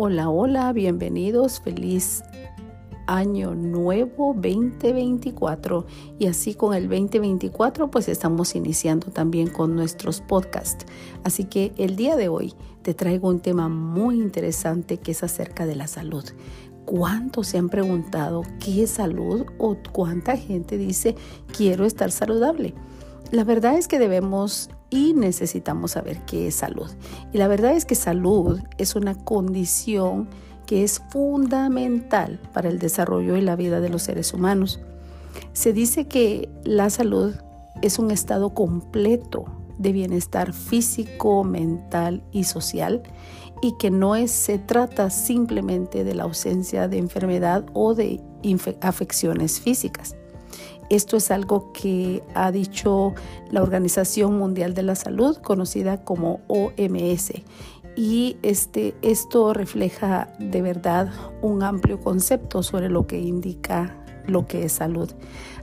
Hola, hola, bienvenidos, feliz año nuevo 2024 y así con el 2024 pues estamos iniciando también con nuestros podcasts. Así que el día de hoy te traigo un tema muy interesante que es acerca de la salud. ¿Cuántos se han preguntado qué es salud o cuánta gente dice quiero estar saludable? La verdad es que debemos y necesitamos saber qué es salud. Y la verdad es que salud es una condición que es fundamental para el desarrollo y la vida de los seres humanos. Se dice que la salud es un estado completo de bienestar físico, mental y social y que no es, se trata simplemente de la ausencia de enfermedad o de afecciones físicas. Esto es algo que ha dicho la Organización Mundial de la Salud, conocida como OMS. Y este, esto refleja de verdad un amplio concepto sobre lo que indica lo que es salud.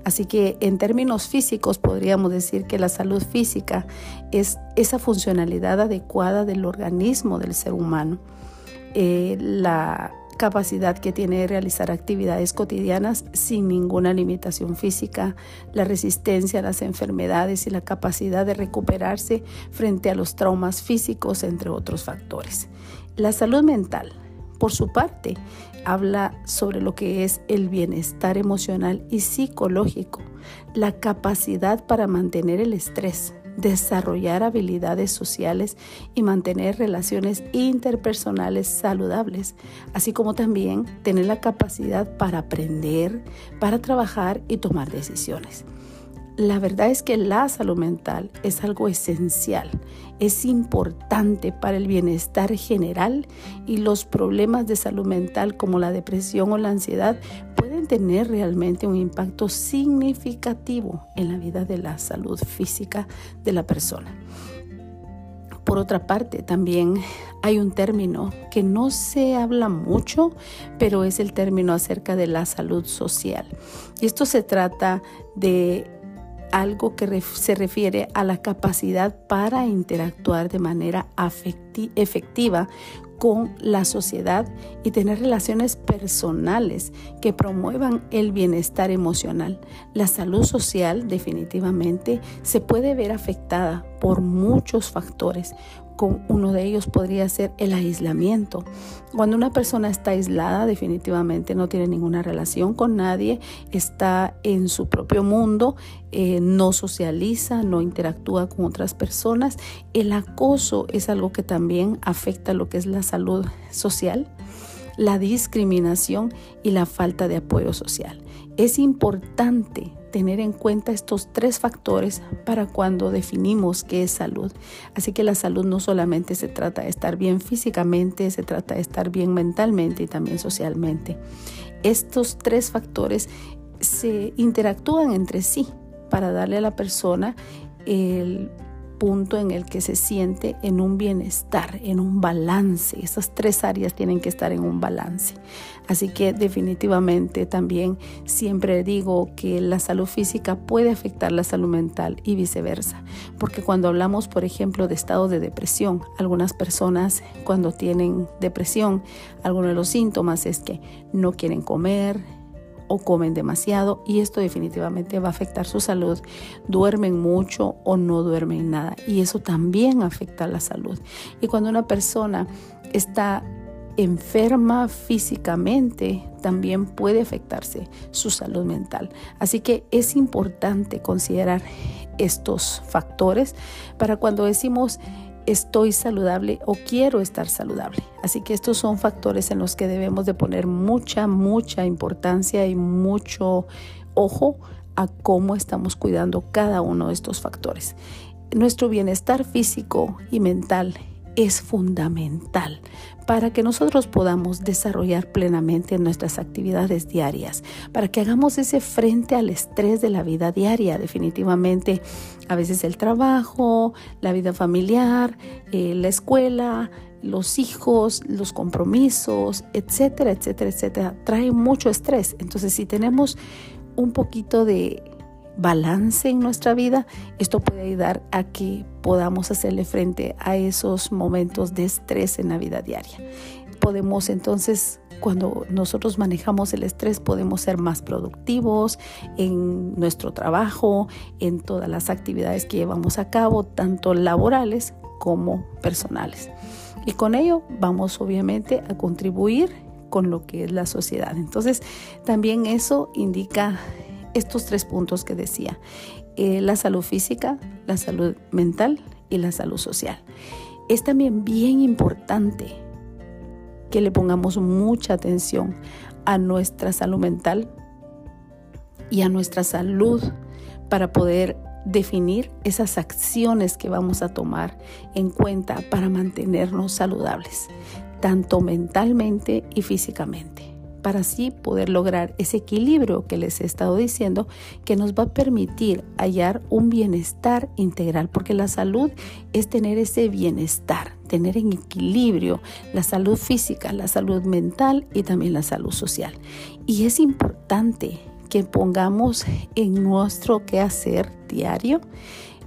Así que en términos físicos podríamos decir que la salud física es esa funcionalidad adecuada del organismo del ser humano. Eh, la capacidad que tiene de realizar actividades cotidianas sin ninguna limitación física, la resistencia a las enfermedades y la capacidad de recuperarse frente a los traumas físicos, entre otros factores. La salud mental, por su parte, habla sobre lo que es el bienestar emocional y psicológico, la capacidad para mantener el estrés, desarrollar habilidades sociales y mantener relaciones interpersonales saludables, así como también tener la capacidad para aprender, para trabajar y tomar decisiones. La verdad es que la salud mental es algo esencial, es importante para el bienestar general y los problemas de salud mental como la depresión o la ansiedad pueden tener realmente un impacto significativo en la vida de la salud física de la persona. Por otra parte, también hay un término que no se habla mucho, pero es el término acerca de la salud social. Y esto se trata de algo que se refiere a la capacidad para interactuar de manera efectiva con la sociedad y tener relaciones personales que promuevan el bienestar emocional. La salud social definitivamente se puede ver afectada por muchos factores, con uno de ellos podría ser el aislamiento. Cuando una persona está aislada, definitivamente no tiene ninguna relación con nadie, está en su propio mundo, eh, no socializa, no interactúa con otras personas. El acoso es algo que también afecta lo que es la salud social la discriminación y la falta de apoyo social. Es importante tener en cuenta estos tres factores para cuando definimos qué es salud. Así que la salud no solamente se trata de estar bien físicamente, se trata de estar bien mentalmente y también socialmente. Estos tres factores se interactúan entre sí para darle a la persona el punto en el que se siente en un bienestar, en un balance. Esas tres áreas tienen que estar en un balance. Así que definitivamente también siempre digo que la salud física puede afectar la salud mental y viceversa. Porque cuando hablamos, por ejemplo, de estado de depresión, algunas personas cuando tienen depresión, algunos de los síntomas es que no quieren comer, o comen demasiado y esto definitivamente va a afectar su salud. Duermen mucho o no duermen nada y eso también afecta la salud. Y cuando una persona está enferma físicamente, también puede afectarse su salud mental. Así que es importante considerar estos factores para cuando decimos estoy saludable o quiero estar saludable. Así que estos son factores en los que debemos de poner mucha, mucha importancia y mucho ojo a cómo estamos cuidando cada uno de estos factores. Nuestro bienestar físico y mental es fundamental para que nosotros podamos desarrollar plenamente nuestras actividades diarias, para que hagamos ese frente al estrés de la vida diaria, definitivamente. A veces el trabajo, la vida familiar, eh, la escuela, los hijos, los compromisos, etcétera, etcétera, etcétera, trae mucho estrés. Entonces, si tenemos un poquito de balance en nuestra vida, esto puede ayudar a que podamos hacerle frente a esos momentos de estrés en la vida diaria. podemos entonces cuando nosotros manejamos el estrés podemos ser más productivos en nuestro trabajo, en todas las actividades que llevamos a cabo, tanto laborales como personales. Y con ello vamos obviamente a contribuir con lo que es la sociedad. Entonces, también eso indica estos tres puntos que decía, eh, la salud física, la salud mental y la salud social. Es también bien importante que le pongamos mucha atención a nuestra salud mental y a nuestra salud para poder definir esas acciones que vamos a tomar en cuenta para mantenernos saludables, tanto mentalmente y físicamente para así poder lograr ese equilibrio que les he estado diciendo que nos va a permitir hallar un bienestar integral, porque la salud es tener ese bienestar, tener en equilibrio la salud física, la salud mental y también la salud social. Y es importante que pongamos en nuestro quehacer diario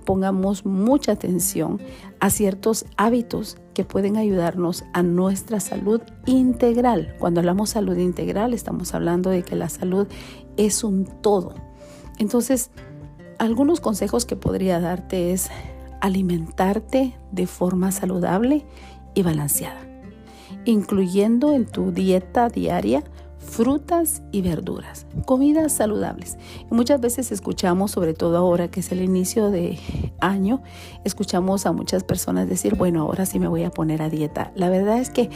pongamos mucha atención a ciertos hábitos que pueden ayudarnos a nuestra salud integral. Cuando hablamos salud integral, estamos hablando de que la salud es un todo. Entonces, algunos consejos que podría darte es alimentarte de forma saludable y balanceada, incluyendo en tu dieta diaria frutas y verduras, comidas saludables. muchas veces escuchamos, sobre todo ahora que es el inicio de año, escuchamos a muchas personas decir, bueno, ahora sí me voy a poner a dieta. La verdad es que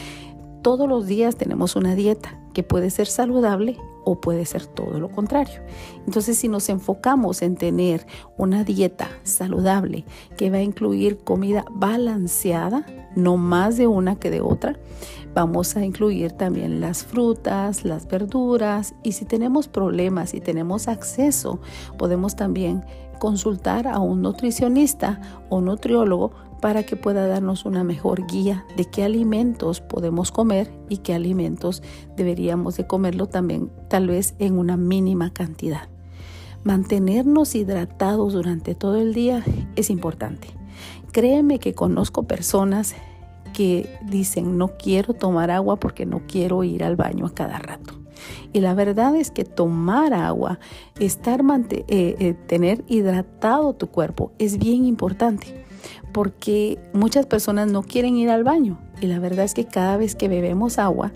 todos los días tenemos una dieta que puede ser saludable o puede ser todo lo contrario. Entonces, si nos enfocamos en tener una dieta saludable que va a incluir comida balanceada, no más de una que de otra, vamos a incluir también las frutas, las verduras y si tenemos problemas y tenemos acceso, podemos también consultar a un nutricionista o nutriólogo para que pueda darnos una mejor guía de qué alimentos podemos comer y qué alimentos deberíamos de comerlo también tal vez en una mínima cantidad. Mantenernos hidratados durante todo el día es importante. Créeme que conozco personas que dicen no quiero tomar agua porque no quiero ir al baño a cada rato. Y la verdad es que tomar agua, estar eh, eh, tener hidratado tu cuerpo es bien importante porque muchas personas no quieren ir al baño y la verdad es que cada vez que bebemos agua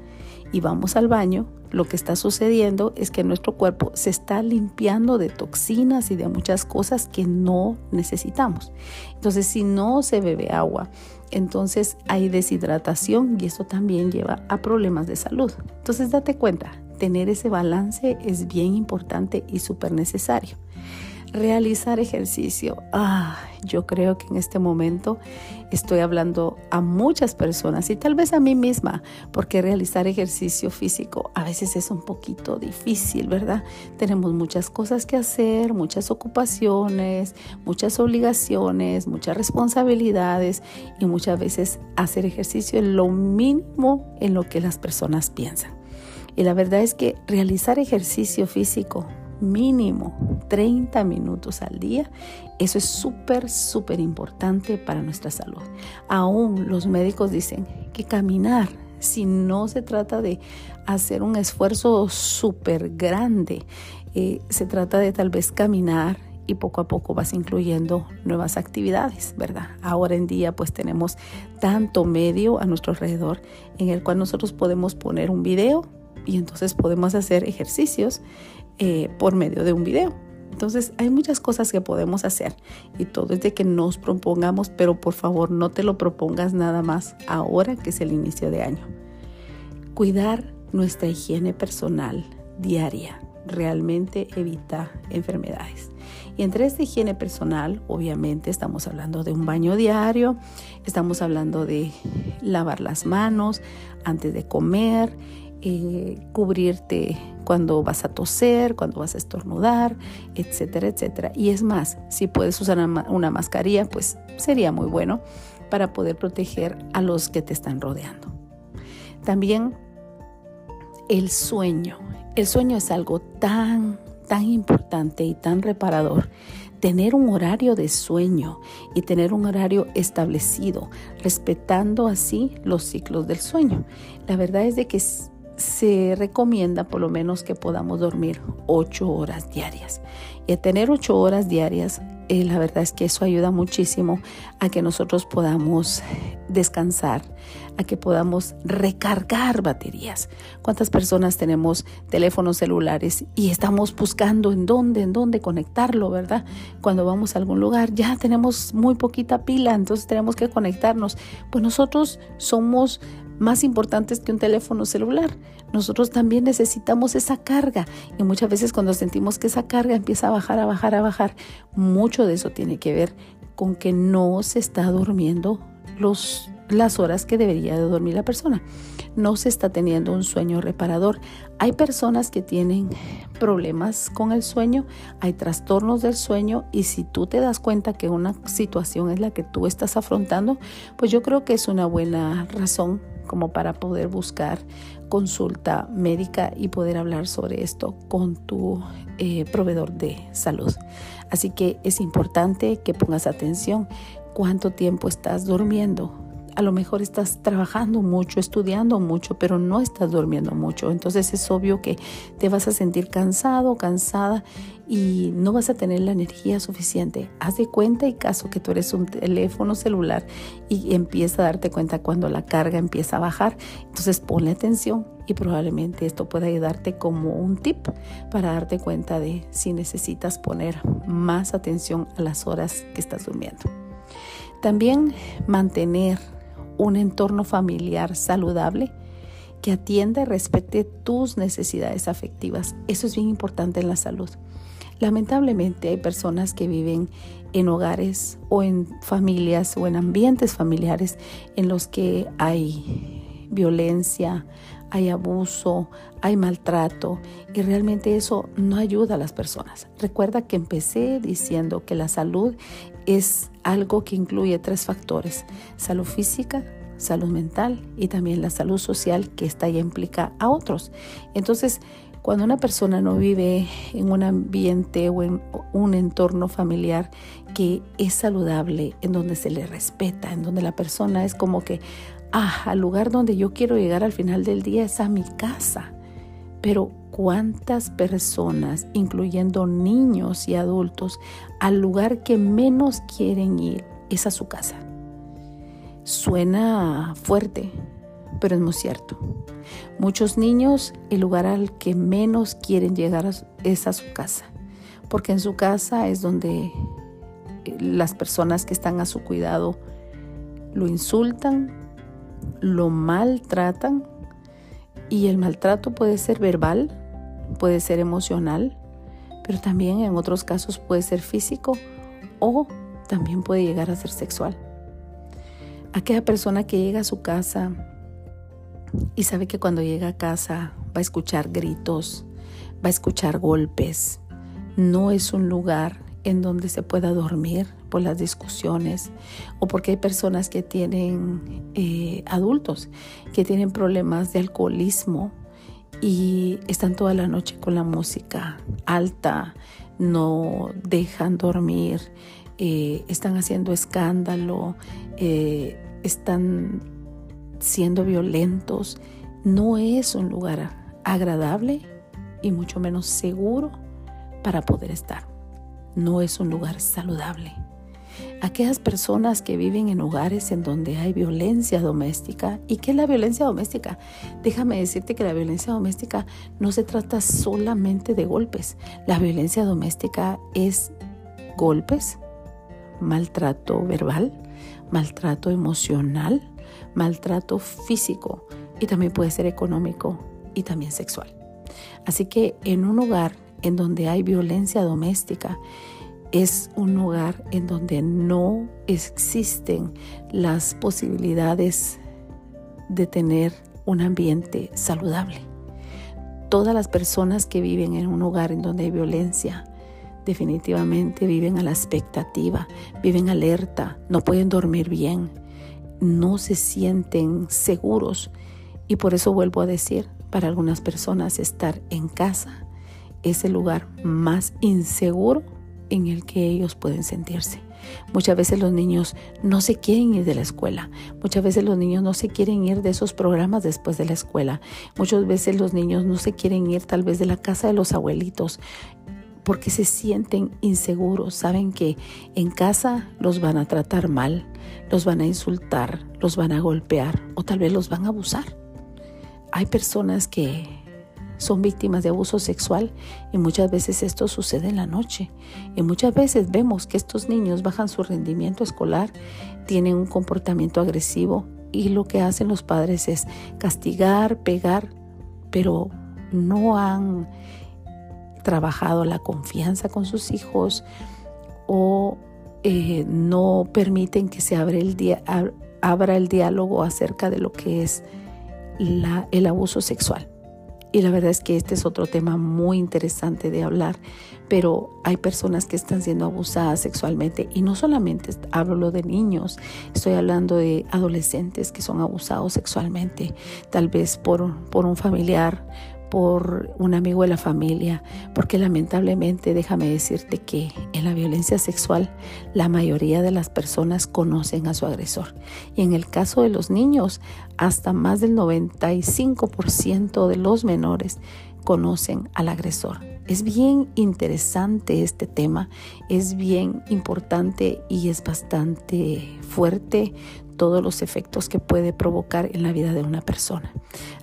y vamos al baño, lo que está sucediendo es que nuestro cuerpo se está limpiando de toxinas y de muchas cosas que no necesitamos. Entonces, si no se bebe agua, entonces hay deshidratación y eso también lleva a problemas de salud. Entonces, date cuenta, tener ese balance es bien importante y súper necesario. Realizar ejercicio. Ah, yo creo que en este momento estoy hablando a muchas personas y tal vez a mí misma, porque realizar ejercicio físico a veces es un poquito difícil, ¿verdad? Tenemos muchas cosas que hacer, muchas ocupaciones, muchas obligaciones, muchas responsabilidades y muchas veces hacer ejercicio es lo mínimo en lo que las personas piensan. Y la verdad es que realizar ejercicio físico mínimo 30 minutos al día. Eso es súper, súper importante para nuestra salud. Aún los médicos dicen que caminar, si no se trata de hacer un esfuerzo súper grande, eh, se trata de tal vez caminar y poco a poco vas incluyendo nuevas actividades, ¿verdad? Ahora en día pues tenemos tanto medio a nuestro alrededor en el cual nosotros podemos poner un video y entonces podemos hacer ejercicios eh, por medio de un video. Entonces hay muchas cosas que podemos hacer y todo es de que nos propongamos, pero por favor no te lo propongas nada más ahora que es el inicio de año. Cuidar nuestra higiene personal diaria realmente evita enfermedades. Y entre esta higiene personal, obviamente estamos hablando de un baño diario, estamos hablando de lavar las manos antes de comer, eh, cubrirte cuando vas a toser, cuando vas a estornudar, etcétera, etcétera. Y es más, si puedes usar una mascarilla, pues sería muy bueno para poder proteger a los que te están rodeando. También el sueño. El sueño es algo tan, tan importante y tan reparador tener un horario de sueño y tener un horario establecido, respetando así los ciclos del sueño. La verdad es de que se recomienda por lo menos que podamos dormir ocho horas diarias. Y a tener ocho horas diarias, eh, la verdad es que eso ayuda muchísimo a que nosotros podamos descansar, a que podamos recargar baterías. ¿Cuántas personas tenemos teléfonos celulares y estamos buscando en dónde, en dónde conectarlo, verdad? Cuando vamos a algún lugar ya tenemos muy poquita pila, entonces tenemos que conectarnos. Pues nosotros somos más importantes que un teléfono celular. Nosotros también necesitamos esa carga y muchas veces cuando sentimos que esa carga empieza a bajar, a bajar, a bajar, mucho de eso tiene que ver con que no se está durmiendo los, las horas que debería de dormir la persona. No se está teniendo un sueño reparador. Hay personas que tienen problemas con el sueño, hay trastornos del sueño y si tú te das cuenta que una situación es la que tú estás afrontando, pues yo creo que es una buena razón como para poder buscar consulta médica y poder hablar sobre esto con tu eh, proveedor de salud. Así que es importante que pongas atención cuánto tiempo estás durmiendo, a lo mejor estás trabajando mucho, estudiando mucho, pero no estás durmiendo mucho. Entonces es obvio que te vas a sentir cansado, cansada y no vas a tener la energía suficiente. Haz de cuenta y caso que tú eres un teléfono celular y empieza a darte cuenta cuando la carga empieza a bajar. Entonces ponle atención y probablemente esto pueda ayudarte como un tip para darte cuenta de si necesitas poner más atención a las horas que estás durmiendo. También mantener un entorno familiar saludable que atienda y respete tus necesidades afectivas. Eso es bien importante en la salud. Lamentablemente hay personas que viven en hogares o en familias o en ambientes familiares en los que hay violencia, hay abuso, hay maltrato y realmente eso no ayuda a las personas. Recuerda que empecé diciendo que la salud es algo que incluye tres factores, salud física, salud mental y también la salud social que esta ya implica a otros. Entonces, cuando una persona no vive en un ambiente o en un entorno familiar que es saludable, en donde se le respeta, en donde la persona es como que, ah, al lugar donde yo quiero llegar al final del día es a mi casa. Pero cuántas personas, incluyendo niños y adultos, al lugar que menos quieren ir es a su casa. Suena fuerte, pero es muy cierto. Muchos niños, el lugar al que menos quieren llegar es a su casa, porque en su casa es donde eh, las personas que están a su cuidado lo insultan, lo maltratan, y el maltrato puede ser verbal, puede ser emocional, pero también en otros casos puede ser físico o también puede llegar a ser sexual. Aquella persona que llega a su casa y sabe que cuando llega a casa va a escuchar gritos, va a escuchar golpes, no es un lugar en donde se pueda dormir por las discusiones o porque hay personas que tienen eh, adultos que tienen problemas de alcoholismo y están toda la noche con la música alta, no dejan dormir, eh, están haciendo escándalo, eh, están siendo violentos. No es un lugar agradable y mucho menos seguro para poder estar. No es un lugar saludable aquellas personas que viven en hogares en donde hay violencia doméstica. ¿Y qué es la violencia doméstica? Déjame decirte que la violencia doméstica no se trata solamente de golpes. La violencia doméstica es golpes, maltrato verbal, maltrato emocional, maltrato físico y también puede ser económico y también sexual. Así que en un hogar en donde hay violencia doméstica, es un lugar en donde no existen las posibilidades de tener un ambiente saludable. Todas las personas que viven en un hogar en donde hay violencia, definitivamente viven a la expectativa, viven alerta, no pueden dormir bien, no se sienten seguros. Y por eso vuelvo a decir, para algunas personas estar en casa es el lugar más inseguro en el que ellos pueden sentirse. Muchas veces los niños no se quieren ir de la escuela. Muchas veces los niños no se quieren ir de esos programas después de la escuela. Muchas veces los niños no se quieren ir tal vez de la casa de los abuelitos porque se sienten inseguros. Saben que en casa los van a tratar mal, los van a insultar, los van a golpear o tal vez los van a abusar. Hay personas que son víctimas de abuso sexual y muchas veces esto sucede en la noche. Y muchas veces vemos que estos niños bajan su rendimiento escolar, tienen un comportamiento agresivo y lo que hacen los padres es castigar, pegar, pero no han trabajado la confianza con sus hijos o eh, no permiten que se abra el, abra el diálogo acerca de lo que es el abuso sexual. Y la verdad es que este es otro tema muy interesante de hablar, pero hay personas que están siendo abusadas sexualmente y no solamente hablo de niños, estoy hablando de adolescentes que son abusados sexualmente, tal vez por, por un familiar, por un amigo de la familia, porque lamentablemente déjame decirte que en la violencia sexual la mayoría de las personas conocen a su agresor. Y en el caso de los niños, hasta más del 95% de los menores conocen al agresor. Es bien interesante este tema, es bien importante y es bastante fuerte todos los efectos que puede provocar en la vida de una persona.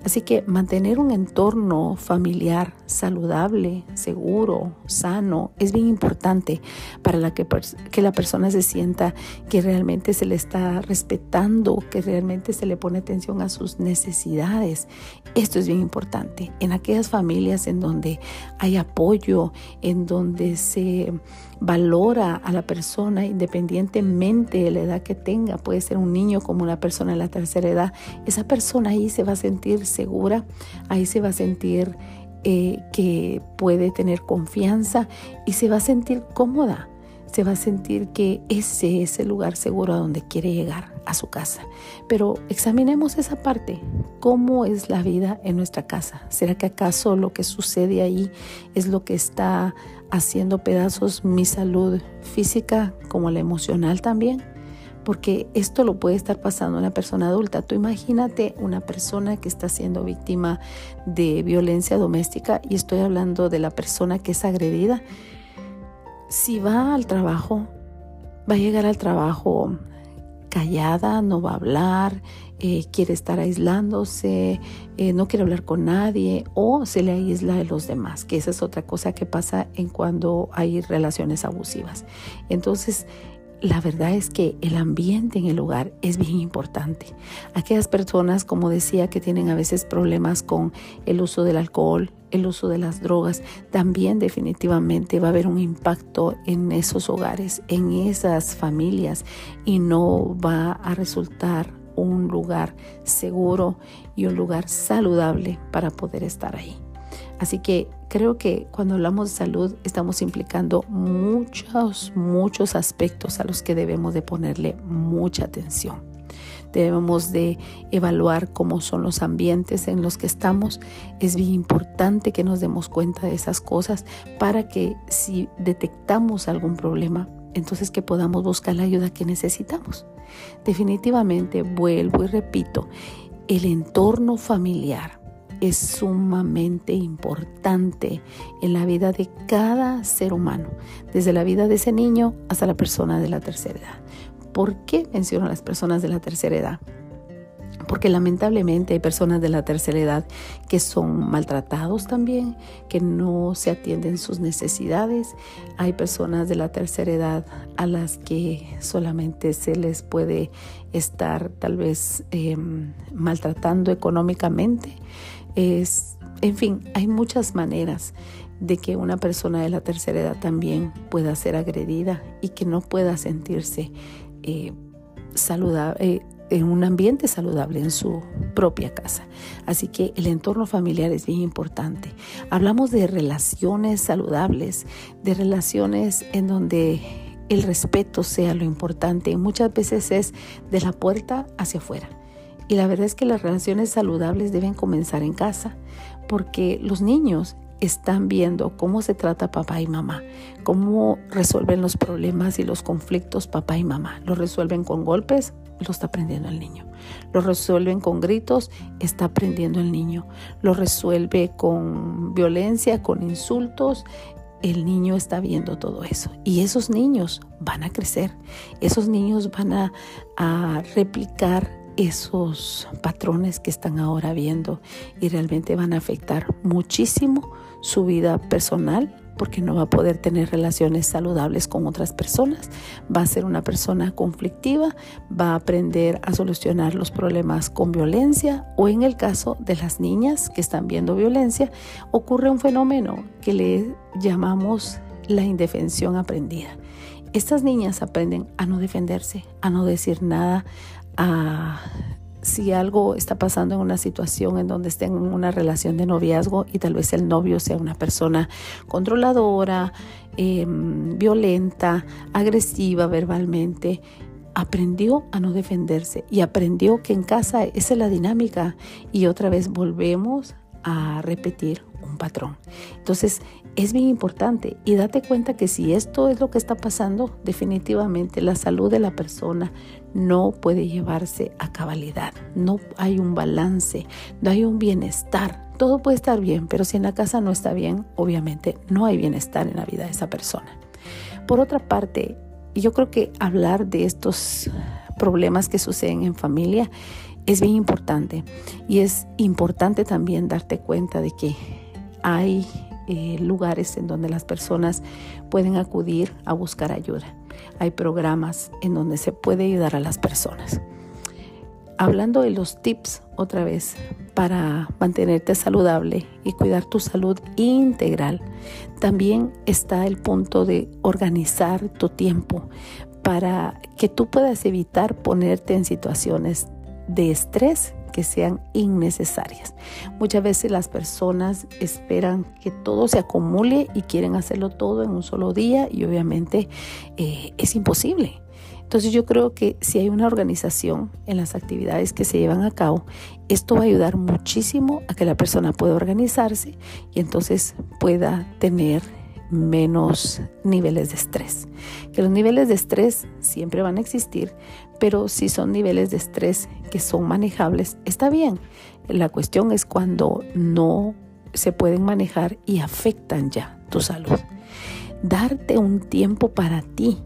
Así que mantener un entorno familiar saludable, seguro, sano, es bien importante para que, que la persona se sienta que realmente se le está respetando, que realmente se le pone atención a sus necesidades. Esto es bien importante. En aquellas familias en donde hay apoyo, en donde se valora a la persona independientemente de la edad que tenga, puede ser un niño como una persona de la tercera edad, esa persona ahí se va a sentir segura, ahí se va a sentir eh, que puede tener confianza y se va a sentir cómoda, se va a sentir que ese es el lugar seguro a donde quiere llegar, a su casa. Pero examinemos esa parte, cómo es la vida en nuestra casa. ¿Será que acaso lo que sucede ahí es lo que está haciendo pedazos mi salud física como la emocional también? Porque esto lo puede estar pasando una persona adulta. Tú imagínate una persona que está siendo víctima de violencia doméstica y estoy hablando de la persona que es agredida. Si va al trabajo, va a llegar al trabajo callada, no va a hablar, eh, quiere estar aislándose, eh, no quiere hablar con nadie o se le aísla de los demás, que esa es otra cosa que pasa en cuando hay relaciones abusivas. Entonces, la verdad es que el ambiente en el hogar es bien importante. Aquellas personas, como decía, que tienen a veces problemas con el uso del alcohol, el uso de las drogas, también definitivamente va a haber un impacto en esos hogares, en esas familias y no va a resultar un lugar seguro y un lugar saludable para poder estar ahí. Así que creo que cuando hablamos de salud estamos implicando muchos, muchos aspectos a los que debemos de ponerle mucha atención. Debemos de evaluar cómo son los ambientes en los que estamos. Es bien importante que nos demos cuenta de esas cosas para que si detectamos algún problema, entonces que podamos buscar la ayuda que necesitamos. Definitivamente, vuelvo y repito, el entorno familiar es sumamente importante en la vida de cada ser humano, desde la vida de ese niño hasta la persona de la tercera edad. ¿Por qué menciono a las personas de la tercera edad? Porque lamentablemente hay personas de la tercera edad que son maltratados también, que no se atienden sus necesidades. Hay personas de la tercera edad a las que solamente se les puede estar tal vez em, maltratando económicamente. Es, en fin, hay muchas maneras de que una persona de la tercera edad también pueda ser agredida y que no pueda sentirse eh, saludable, eh, en un ambiente saludable en su propia casa. Así que el entorno familiar es bien importante. Hablamos de relaciones saludables, de relaciones en donde el respeto sea lo importante. Muchas veces es de la puerta hacia afuera. Y la verdad es que las relaciones saludables deben comenzar en casa, porque los niños están viendo cómo se trata papá y mamá, cómo resuelven los problemas y los conflictos papá y mamá. Lo resuelven con golpes, lo está aprendiendo el niño. Lo resuelven con gritos, está aprendiendo el niño. Lo resuelve con violencia, con insultos, el niño está viendo todo eso. Y esos niños van a crecer, esos niños van a, a replicar esos patrones que están ahora viendo y realmente van a afectar muchísimo su vida personal porque no va a poder tener relaciones saludables con otras personas, va a ser una persona conflictiva, va a aprender a solucionar los problemas con violencia o en el caso de las niñas que están viendo violencia, ocurre un fenómeno que le llamamos la indefensión aprendida. Estas niñas aprenden a no defenderse, a no decir nada, a si algo está pasando en una situación en donde estén en una relación de noviazgo y tal vez el novio sea una persona controladora, em, violenta, agresiva verbalmente, aprendió a no defenderse y aprendió que en casa esa es la dinámica y otra vez volvemos a repetir un patrón. Entonces, es bien importante y date cuenta que si esto es lo que está pasando, definitivamente la salud de la persona no puede llevarse a cabalidad. No hay un balance, no hay un bienestar. Todo puede estar bien, pero si en la casa no está bien, obviamente no hay bienestar en la vida de esa persona. Por otra parte, yo creo que hablar de estos problemas que suceden en familia es bien importante y es importante también darte cuenta de que hay eh, lugares en donde las personas pueden acudir a buscar ayuda. Hay programas en donde se puede ayudar a las personas. Hablando de los tips otra vez para mantenerte saludable y cuidar tu salud integral, también está el punto de organizar tu tiempo para que tú puedas evitar ponerte en situaciones de estrés que sean innecesarias. Muchas veces las personas esperan que todo se acumule y quieren hacerlo todo en un solo día y obviamente eh, es imposible. Entonces yo creo que si hay una organización en las actividades que se llevan a cabo, esto va a ayudar muchísimo a que la persona pueda organizarse y entonces pueda tener menos niveles de estrés. Que los niveles de estrés siempre van a existir, pero si son niveles de estrés que son manejables, está bien. La cuestión es cuando no se pueden manejar y afectan ya tu salud. Darte un tiempo para ti,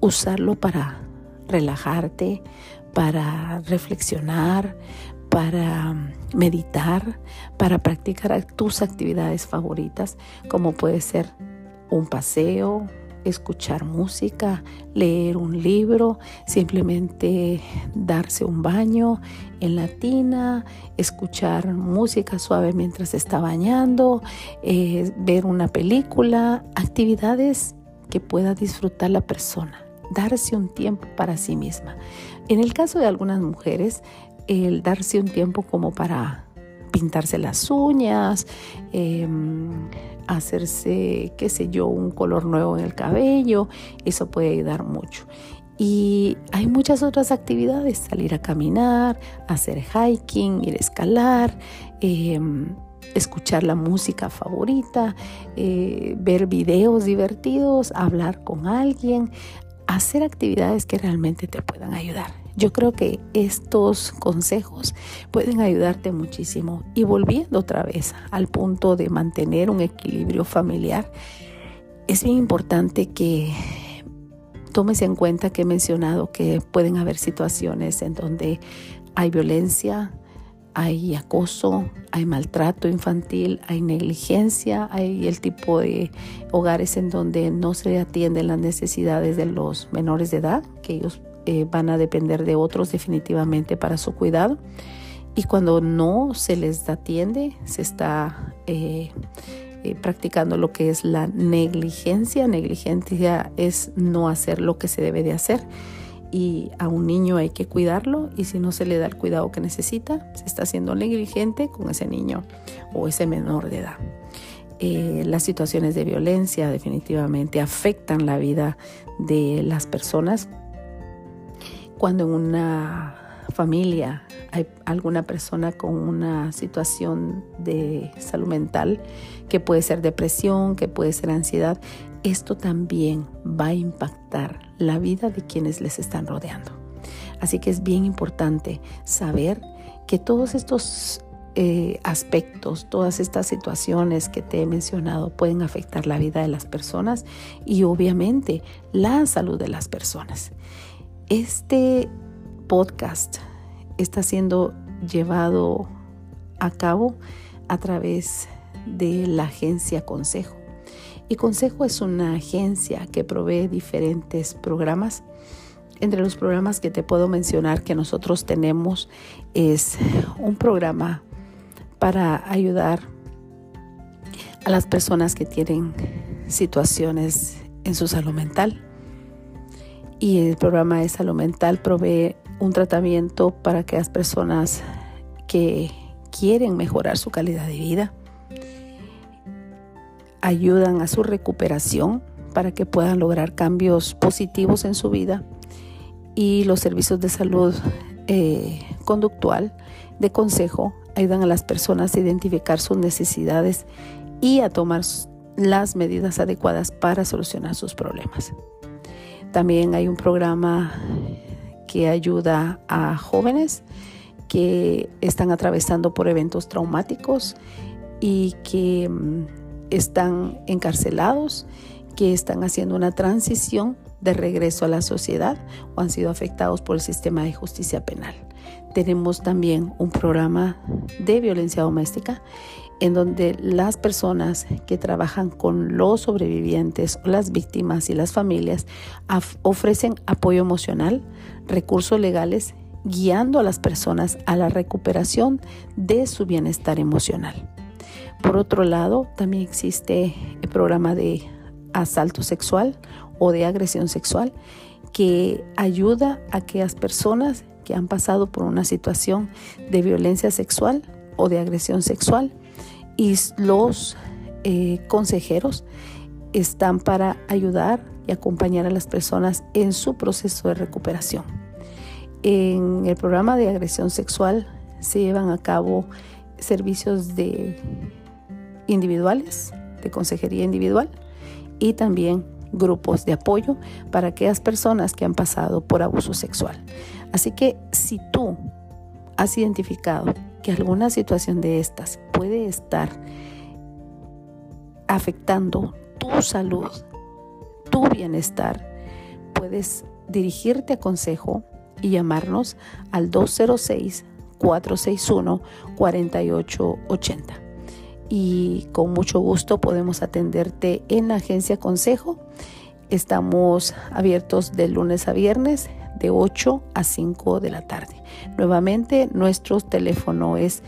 usarlo para relajarte, para reflexionar, para meditar, para practicar tus actividades favoritas, como puede ser un paseo, escuchar música, leer un libro, simplemente darse un baño en la tina, escuchar música suave mientras está bañando, eh, ver una película, actividades que pueda disfrutar la persona, darse un tiempo para sí misma. En el caso de algunas mujeres, el darse un tiempo como para pintarse las uñas, em, hacerse, qué sé yo, un color nuevo en el cabello, eso puede ayudar mucho. Y hay muchas otras actividades, salir a caminar, hacer hiking, ir a escalar, em, escuchar la música favorita, eh, ver videos divertidos, hablar con alguien, hacer actividades que realmente te puedan ayudar. Yo creo que estos consejos pueden ayudarte muchísimo. Y volviendo otra vez al punto de mantener un equilibrio familiar, es bien importante que tomes en cuenta que he mencionado que pueden haber situaciones en donde hay violencia, hay acoso, hay maltrato infantil, hay negligencia, hay el tipo de hogares en donde no se atienden las necesidades de los menores de edad, que ellos eh, van a depender de otros definitivamente para su cuidado. Y cuando no se les atiende, se está eh, eh, practicando lo que es la negligencia. Negligencia es no hacer lo que se debe de hacer. Y a un niño hay que cuidarlo y si no se le da el cuidado que necesita, se está haciendo negligente con ese niño o ese menor de edad. las situaciones de violencia definitivamente afectan la vida de las personas cuando en una familia hay alguna persona con una situación de salud mental, que puede ser depresión, que puede ser ansiedad, esto también va a impactar la vida de quienes les están rodeando. Así que es bien importante saber que todos estos eh, aspectos, todas estas situaciones que te he mencionado pueden afectar la vida de las personas y obviamente la salud de las personas. Este podcast está siendo llevado a cabo a través de la agencia Consejo. Y Consejo es una agencia que provee diferentes programas. Entre los programas que te puedo mencionar que nosotros tenemos es un programa para ayudar a las personas que tienen situaciones en su salud mental. Y el programa de salud mental provee un tratamiento para aquellas personas que quieren mejorar su calidad de vida. Ayudan a su recuperación para que puedan lograr cambios positivos en su vida. Y los servicios de salud eh, conductual de consejo ayudan a las personas a identificar sus necesidades y a tomar las medidas adecuadas para solucionar sus problemas. También hay un programa que ayuda a jóvenes que están atravesando por eventos traumáticos y que mm, están encarcelados, que están haciendo una transición de regreso a la sociedad o han sido afectados por el sistema de justicia penal. Tenemos también un programa de violencia doméstica en donde las personas que trabajan con los sobrevivientes las víctimas y las familias ofrecen apoyo emocional, recursos legales, guiando a las personas a la recuperación de su bienestar emocional. Por otro lado, también existe el programa de asalto sexual o de agresión sexual que ayuda a aquellas personas que han pasado por una situación de violencia sexual o de agresión sexual y los eh, consejeros están para ayudar y acompañar a las personas en su proceso de recuperación. En el programa de agresión sexual se llevan a cabo servicios de individuales, de consejería individual y también grupos de apoyo para aquellas personas que han pasado por abuso sexual. Así que si tú has identificado que alguna situación de estas puede estar afectando tu salud, tu bienestar, puedes dirigirte a consejo y llamarnos al 206-461-4880. Y con mucho gusto podemos atenderte en la agencia Consejo. Estamos abiertos de lunes a viernes de 8 a 5 de la tarde. Nuevamente, nuestro teléfono es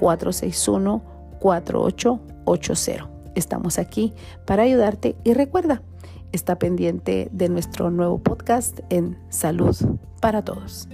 206-461-4880. Estamos aquí para ayudarte y recuerda, está pendiente de nuestro nuevo podcast en Salud para Todos.